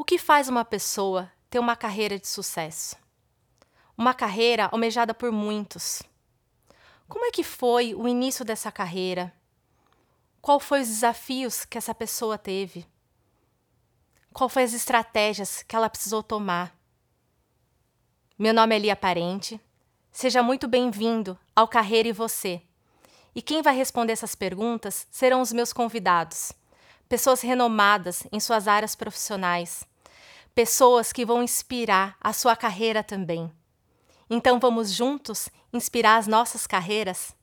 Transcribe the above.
O que faz uma pessoa ter uma carreira de sucesso? Uma carreira almejada por muitos. Como é que foi o início dessa carreira? Qual foi os desafios que essa pessoa teve? Qual foi as estratégias que ela precisou tomar? Meu nome é Lia Parente. Seja muito bem-vindo ao Carreira e Você. E quem vai responder essas perguntas serão os meus convidados, pessoas renomadas em suas áreas profissionais, pessoas que vão inspirar a sua carreira também. Então vamos juntos inspirar as nossas carreiras?